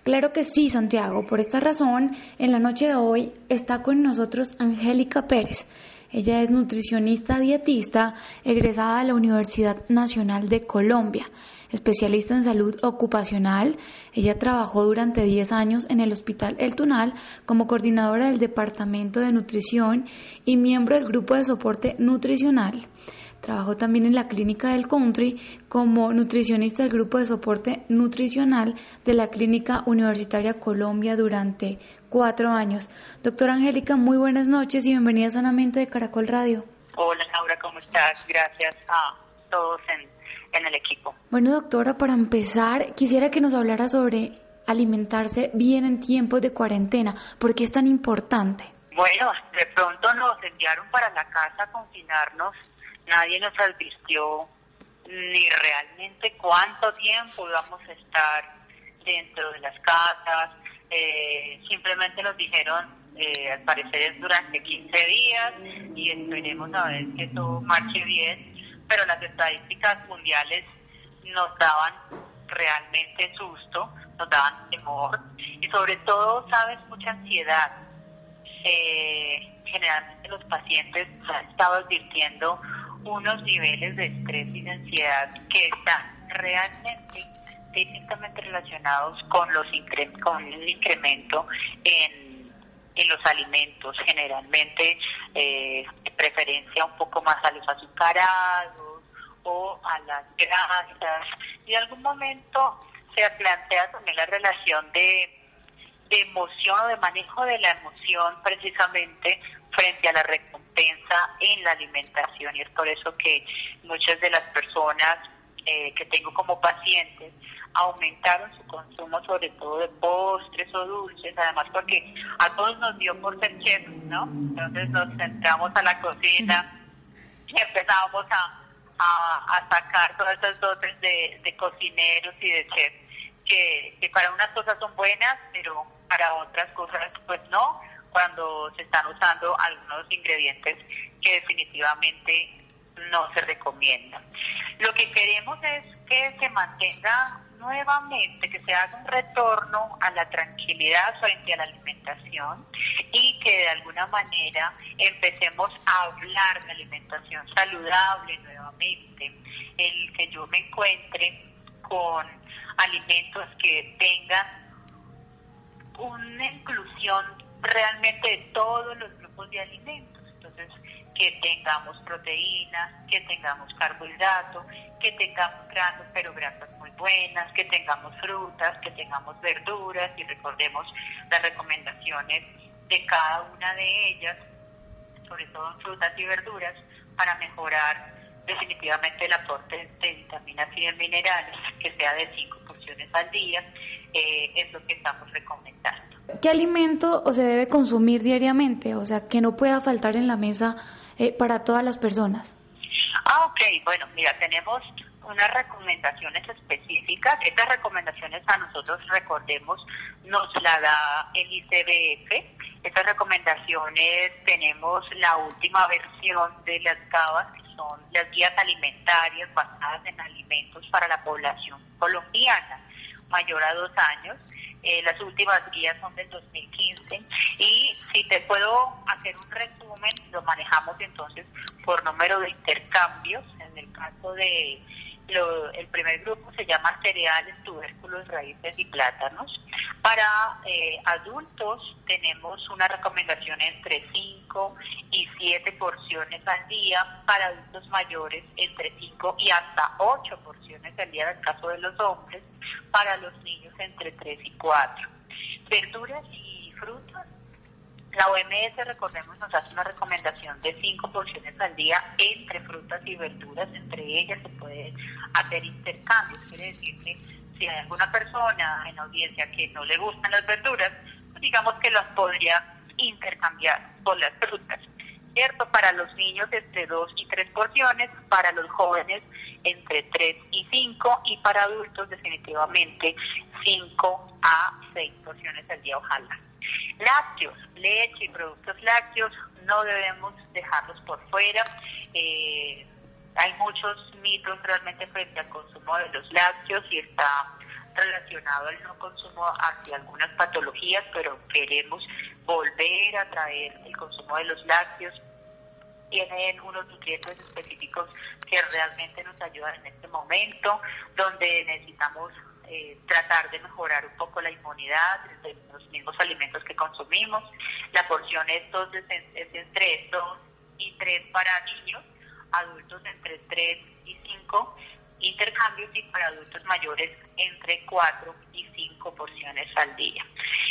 Claro que sí, Santiago. Por esta razón, en la noche de hoy está con nosotros Angélica Pérez. Ella es nutricionista dietista egresada de la Universidad Nacional de Colombia, especialista en salud ocupacional. Ella trabajó durante 10 años en el Hospital El Tunal como coordinadora del Departamento de Nutrición y miembro del Grupo de Soporte Nutricional. Trabajó también en la Clínica del Country como nutricionista del Grupo de Soporte Nutricional de la Clínica Universitaria Colombia durante cuatro años. Doctora Angélica, muy buenas noches y bienvenida sanamente de Caracol Radio. Hola Laura, ¿cómo estás? Gracias a todos en, en el equipo. Bueno, doctora, para empezar, quisiera que nos hablara sobre alimentarse bien en tiempos de cuarentena. ¿Por qué es tan importante? Bueno, de pronto nos enviaron para la casa a confinarnos nadie nos advirtió ni realmente cuánto tiempo íbamos a estar dentro de las casas, eh, simplemente nos dijeron, eh, al parecer es durante 15 días y esperemos a ver que todo marche bien, pero las estadísticas mundiales nos daban realmente susto, nos daban temor y sobre todo, sabes, mucha ansiedad. Eh, generalmente los pacientes han estado advirtiendo unos niveles de estrés y de ansiedad que están realmente directamente relacionados con los con el incremento en, en los alimentos, generalmente eh, preferencia un poco más a los azucarados o a las grasas. Y en algún momento se plantea también la relación de, de emoción o de manejo de la emoción precisamente frente a la recompensa en la alimentación y es por eso que muchas de las personas eh, que tengo como pacientes aumentaron su consumo sobre todo de postres o dulces, además porque a todos nos dio por ser chef, ¿no? Entonces nos centramos a la cocina y empezamos a, a, sacar todas esas dotes de, cocineros y de chef que, que para unas cosas son buenas, pero para otras cosas pues no cuando se están usando algunos ingredientes que definitivamente no se recomiendan. Lo que queremos es que se mantenga nuevamente, que se haga un retorno a la tranquilidad frente a la alimentación y que de alguna manera empecemos a hablar de alimentación saludable nuevamente, el que yo me encuentre con alimentos que tengan una inclusión realmente de todos los grupos de alimentos. Entonces, que tengamos proteínas, que tengamos carbohidratos, que tengamos grasas, pero grasas muy buenas, que tengamos frutas, que tengamos verduras y recordemos las recomendaciones de cada una de ellas, sobre todo en frutas y verduras, para mejorar definitivamente el aporte de vitaminas y de minerales, que sea de 5 porciones al día, eh, es lo que estamos recomendando. ¿Qué alimento o se debe consumir diariamente? O sea, que no pueda faltar en la mesa eh, para todas las personas. Ah, ok. Bueno, mira, tenemos unas recomendaciones específicas. Estas recomendaciones a nosotros, recordemos, nos la da el ICBF. Estas recomendaciones tenemos la última versión de las GABAS, que son las guías alimentarias basadas en alimentos para la población colombiana mayor a dos años. Eh, las últimas guías son del 2015 y si te puedo hacer un resumen, lo manejamos entonces por número de intercambios. En el caso de el primer grupo se llama cereales, tubérculos, raíces y plátanos. Para eh, adultos tenemos una recomendación entre 5 y 7 porciones al día, para adultos mayores entre 5 y hasta 8 porciones al día en el caso de los hombres, para los niños entre 3 y 4. Verduras y frutas la OMS, recordemos, nos hace una recomendación de cinco porciones al día entre frutas y verduras. Entre ellas se puede hacer intercambios. Quiere decir que si hay alguna persona en audiencia que no le gustan las verduras, pues digamos que las podría intercambiar por las frutas. ¿Cierto? Para los niños entre dos y tres porciones, para los jóvenes entre tres y cinco y para adultos definitivamente cinco a seis porciones al día, ojalá. Lácteos, leche y productos lácteos no debemos dejarlos por fuera. Eh, hay muchos mitos realmente frente al consumo de los lácteos y está relacionado al no consumo hacia algunas patologías, pero queremos volver a traer el consumo de los lácteos tienen unos nutrientes específicos que realmente nos ayudan en este momento, donde necesitamos eh, tratar de mejorar un poco la inmunidad de los mismos alimentos que consumimos. La porción es, entonces, es entre 2 y 3 para niños, adultos entre 3 y 5 intercambios y para adultos mayores entre 4 y 5 porciones al día.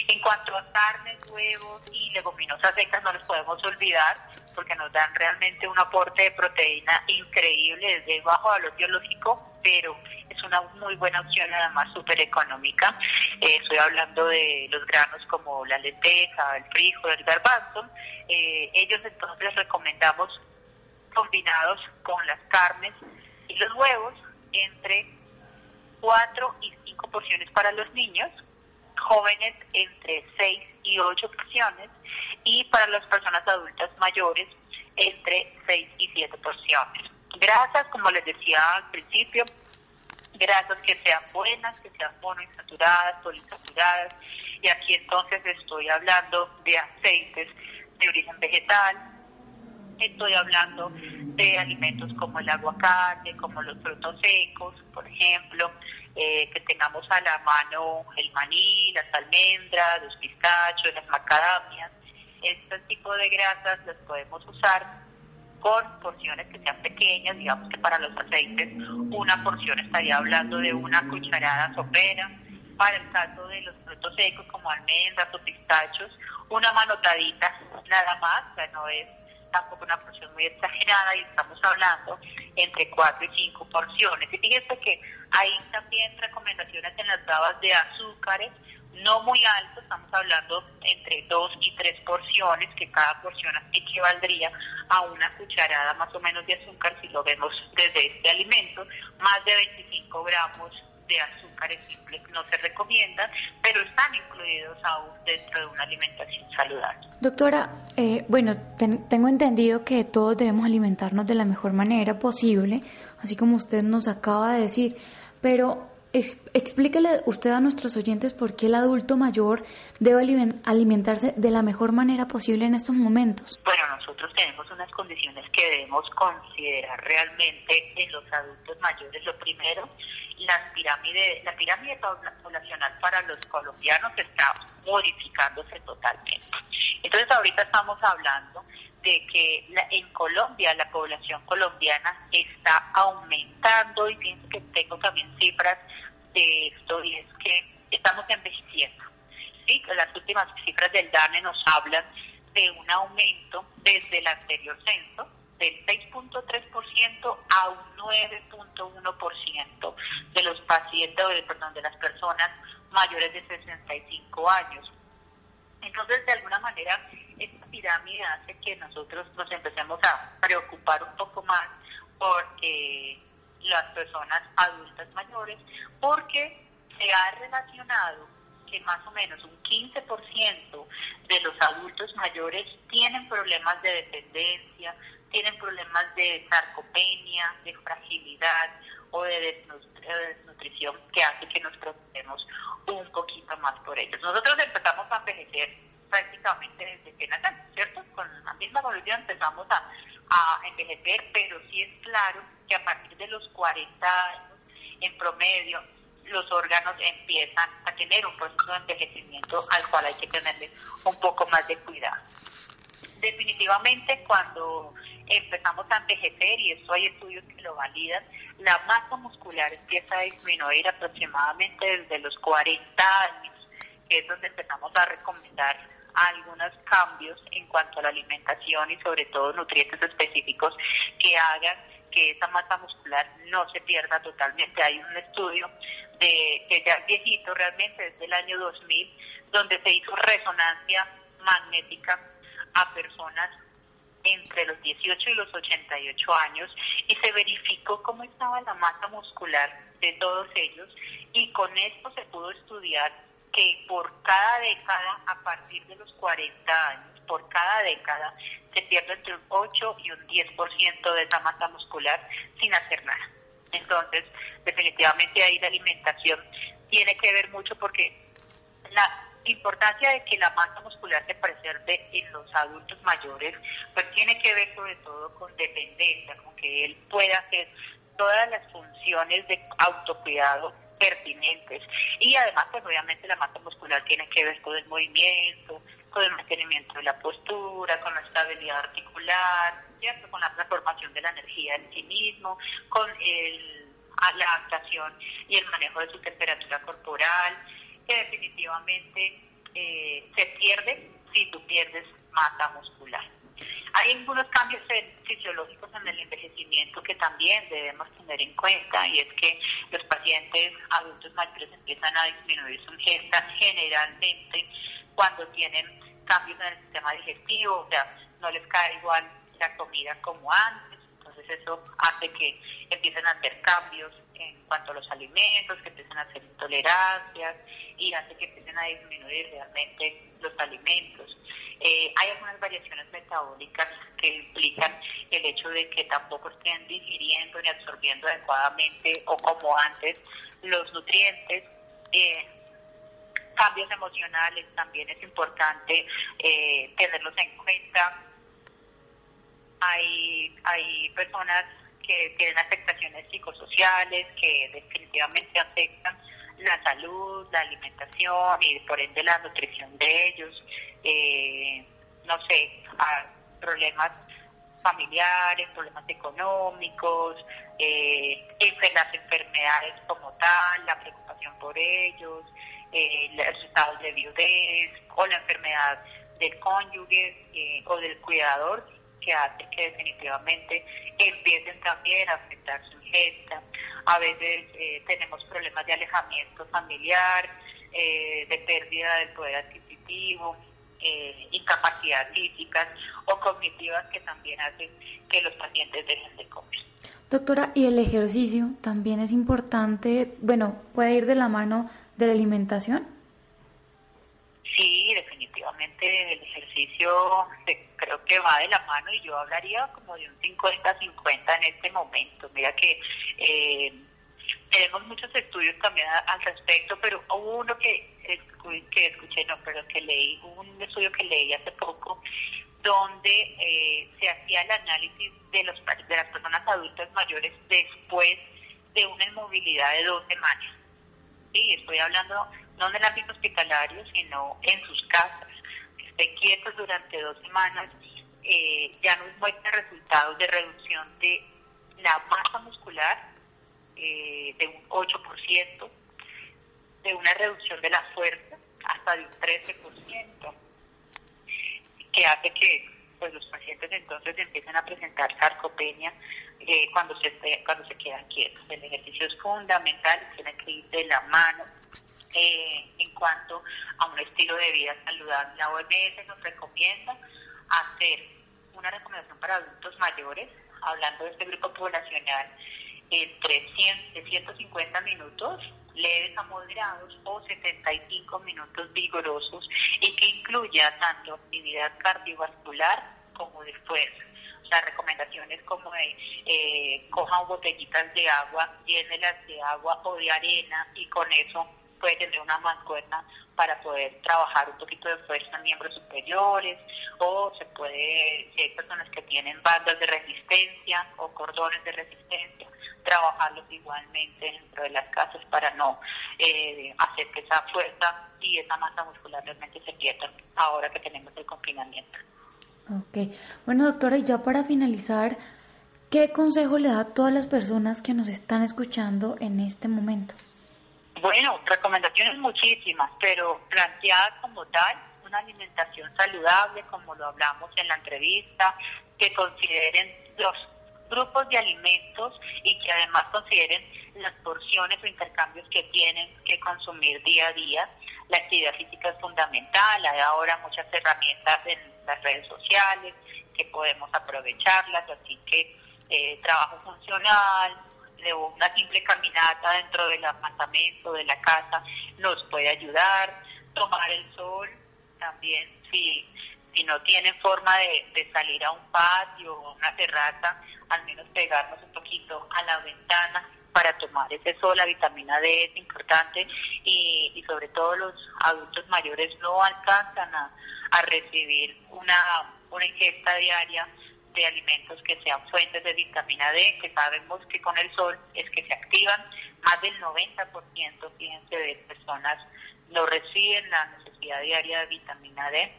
En cuanto a carnes, huevos y leguminosas secas, no los podemos olvidar porque nos dan realmente un aporte de proteína increíble desde bajo valor biológico, pero es una muy buena opción, además súper económica. Eh, estoy hablando de los granos como la lenteja, el frijol, el garbanzo. Eh, ellos entonces recomendamos combinados con las carnes y los huevos entre 4 y 5 porciones para los niños, jóvenes entre 6 y 8 porciones y para las personas adultas mayores entre 6 y 7 porciones. Grasas, como les decía al principio, grasas que sean buenas, que sean monoinsaturadas, poliinsaturadas, y aquí entonces estoy hablando de aceites de origen vegetal, Estoy hablando de alimentos como el aguacate, como los frutos secos, por ejemplo, eh, que tengamos a la mano el maní, las almendras, los pistachos, las macadamias. Este tipo de grasas las podemos usar con porciones que sean pequeñas, digamos que para los aceites una porción estaría hablando de una cucharada sopera, para el caso de los frutos secos como almendras o pistachos, una manotadita nada más, o sea, no es tampoco una porción muy exagerada y estamos hablando entre 4 y 5 porciones. Y fíjense que hay también recomendaciones en las babas de azúcares, no muy altos, estamos hablando entre 2 y 3 porciones, que cada porción equivaldría a una cucharada más o menos de azúcar si lo vemos desde este alimento, más de 25 gramos de azúcares simples no se recomiendan, pero están incluidos aún dentro de una alimentación saludable. Doctora, eh, bueno, tengo entendido que todos debemos alimentarnos de la mejor manera posible, así como usted nos acaba de decir, pero explíquele usted a nuestros oyentes por qué el adulto mayor debe alimentarse de la mejor manera posible en estos momentos. Bueno, nosotros tenemos unas condiciones que debemos considerar realmente en los adultos mayores. Lo primero la pirámide, la pirámide poblacional para los colombianos está modificándose totalmente. Entonces ahorita estamos hablando de que en Colombia la población colombiana está aumentando y pienso que tengo también cifras de esto y es que estamos envejeciendo. ¿sí? Las últimas cifras del DANE nos hablan de un aumento desde el anterior censo del 6.3% a un 9.1% de los pacientes, perdón, de las personas mayores de 65 años. Entonces, de alguna manera, esta pirámide hace que nosotros nos empecemos a preocupar un poco más por las personas adultas mayores, porque se ha relacionado que más o menos un 15% de los adultos mayores tienen problemas de dependencia, tienen problemas de sarcopenia, de fragilidad o de desnutrición que hace que nos preocupemos un poquito más por ellos. Nosotros empezamos a envejecer prácticamente desde que nacemos, ¿cierto? Con la misma evolución empezamos a, a envejecer, pero sí es claro que a partir de los 40 años, en promedio, los órganos empiezan a tener un proceso de envejecimiento al cual hay que tenerle un poco más de cuidado. Definitivamente cuando empezamos a envejecer, y eso hay estudios que lo validan, la masa muscular empieza a disminuir aproximadamente desde los 40 años, que es donde empezamos a recomendar algunos cambios en cuanto a la alimentación y sobre todo nutrientes específicos que hagan que esa masa muscular no se pierda totalmente. Hay un estudio de que ya es viejito realmente, desde el año 2000, donde se hizo resonancia magnética a personas entre los 18 y los 88 años y se verificó cómo estaba la masa muscular de todos ellos y con esto se pudo estudiar que por cada década, a partir de los 40 años, por cada década, se pierde entre un 8 y un 10% de esa masa muscular sin hacer nada. Entonces, definitivamente ahí la alimentación tiene que ver mucho porque la importancia de que la masa muscular se preserve en los adultos mayores, pues tiene que ver sobre todo con dependencia, con que él pueda hacer todas las funciones de autocuidado pertinentes. Y además, pues obviamente la masa muscular tiene que ver con el movimiento, con el mantenimiento de la postura, con la estabilidad articular, ¿cierto? con la transformación de la energía en sí mismo, con el, la adaptación y el manejo de su temperatura corporal, que definitivamente eh, se pierde si tú pierdes masa muscular. Hay algunos cambios fisiológicos en el envejecimiento que también debemos tener en cuenta y es que los pacientes adultos mayores empiezan a disminuir su ingesta generalmente cuando tienen cambios en el sistema digestivo, o sea, no les cae igual la comida como antes, entonces eso hace que empiecen a hacer cambios en cuanto a los alimentos, que empiecen a hacer intolerancias y hace que empiecen a disminuir realmente los alimentos. Eh, hay algunas variaciones metabólicas que implican el hecho de que tampoco estén digiriendo ni absorbiendo adecuadamente o como antes los nutrientes. Eh, cambios emocionales también es importante eh, tenerlos en cuenta. Hay, hay personas que tienen afectaciones psicosociales que definitivamente afectan la salud, la alimentación y por ende la nutrición de ellos, eh, no sé, problemas familiares, problemas económicos, eh, las enfermedades como tal, la preocupación por ellos, eh, los estados de viudez o la enfermedad del cónyuge eh, o del cuidador que hace que definitivamente empiecen también a afectar su ingesta. A veces eh, tenemos problemas de alejamiento familiar, eh, de pérdida del poder adquisitivo, eh, incapacidad físicas o cognitivas que también hacen que los pacientes dejen de comer. Doctora, ¿y el ejercicio también es importante? Bueno, ¿puede ir de la mano de la alimentación? Sí, definitivamente el ejercicio creo que va de la mano y yo hablaría como de un 50-50 en este momento. Mira que eh, tenemos muchos estudios también al respecto, pero hubo uno que, que escuché, no, pero que leí, un estudio que leí hace poco donde eh, se hacía el análisis de, los, de las personas adultas mayores después de una inmovilidad de dos semanas. Sí, estoy hablando no en el ámbito hospitalario, sino en sus casas, esté quietos durante dos semanas, eh, ya nos muestra resultados de reducción de la masa muscular eh, de un 8%, de una reducción de la fuerza hasta de un 13%, que hace que pues los pacientes entonces empiecen a presentar sarcopenia eh, cuando se cuando se quedan quietos. El ejercicio es fundamental, tiene que ir de la mano eh, en cuanto a un estilo de vida saludable. La OMS nos recomienda hacer una recomendación para adultos mayores, hablando de este grupo poblacional, entre 100, 150 minutos leves a moderados o 75 minutos vigorosos y que incluya tanto actividad cardiovascular como de fuerza. O sea, recomendaciones como de eh, cojan botellitas de agua, llénelas de agua o de arena y con eso puede tener una mancuerna para poder trabajar un poquito de fuerza en miembros superiores o se puede, si hay personas que tienen bandas de resistencia o cordones de resistencia, trabajarlos igualmente dentro de las casas para no eh, hacer que esa fuerza y esa masa muscular realmente se pierdan ahora que tenemos el confinamiento. Ok, bueno doctora, y ya para finalizar, ¿qué consejo le da a todas las personas que nos están escuchando en este momento? Bueno, recomendaciones muchísimas, pero planteadas como tal, una alimentación saludable, como lo hablamos en la entrevista, que consideren los grupos de alimentos y que además consideren las porciones o intercambios que tienen que consumir día a día. La actividad física es fundamental, hay ahora muchas herramientas en las redes sociales que podemos aprovecharlas, así que eh, trabajo funcional, de una simple caminata dentro del apartamento, de la casa, nos puede ayudar. Tomar el sol también, si, si no tienen forma de, de salir a un patio o una terraza, al menos pegarnos un poquito a la ventana para tomar ese sol, la vitamina D es importante y, y sobre todo los adultos mayores no alcanzan a, a recibir una, una ingesta diaria de alimentos que sean fuentes de vitamina D, que sabemos que con el sol es que se activan. Más del 90%, fíjense, de personas no reciben la necesidad diaria de vitamina D.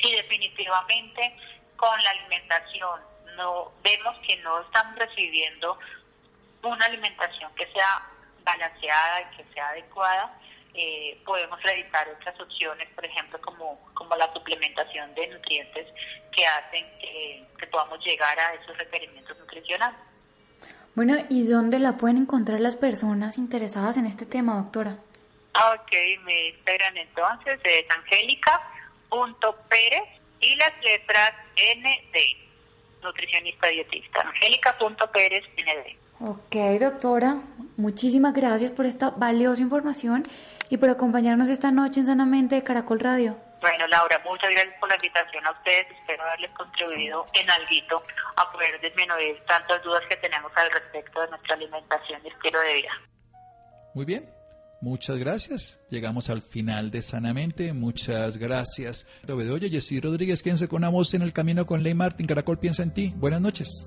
Sí, definitivamente con la alimentación no vemos que no están recibiendo una alimentación que sea balanceada y que sea adecuada, eh, podemos realizar otras opciones, por ejemplo, como, como la suplementación de nutrientes que hacen que, podamos llegar a esos requerimientos nutricionales. Bueno, ¿y dónde la pueden encontrar las personas interesadas en este tema, doctora? Ok, me esperan entonces, es angélica.pérez y las letras ND, nutricionista dietista, angélica.pérez ND. Ok, doctora, muchísimas gracias por esta valiosa información y por acompañarnos esta noche en Sanamente de Caracol Radio. Bueno, Laura, muchas gracias por la invitación a ustedes. Espero haberles contribuido en algo a poder disminuir tantas dudas que tenemos al respecto de nuestra alimentación y estilo de vida. Muy bien. Muchas gracias. Llegamos al final de Sanamente. Muchas gracias. Oye, Jessy Rodríguez, quédense con una voz en el camino con Ley Martín. Caracol piensa en ti. Buenas noches.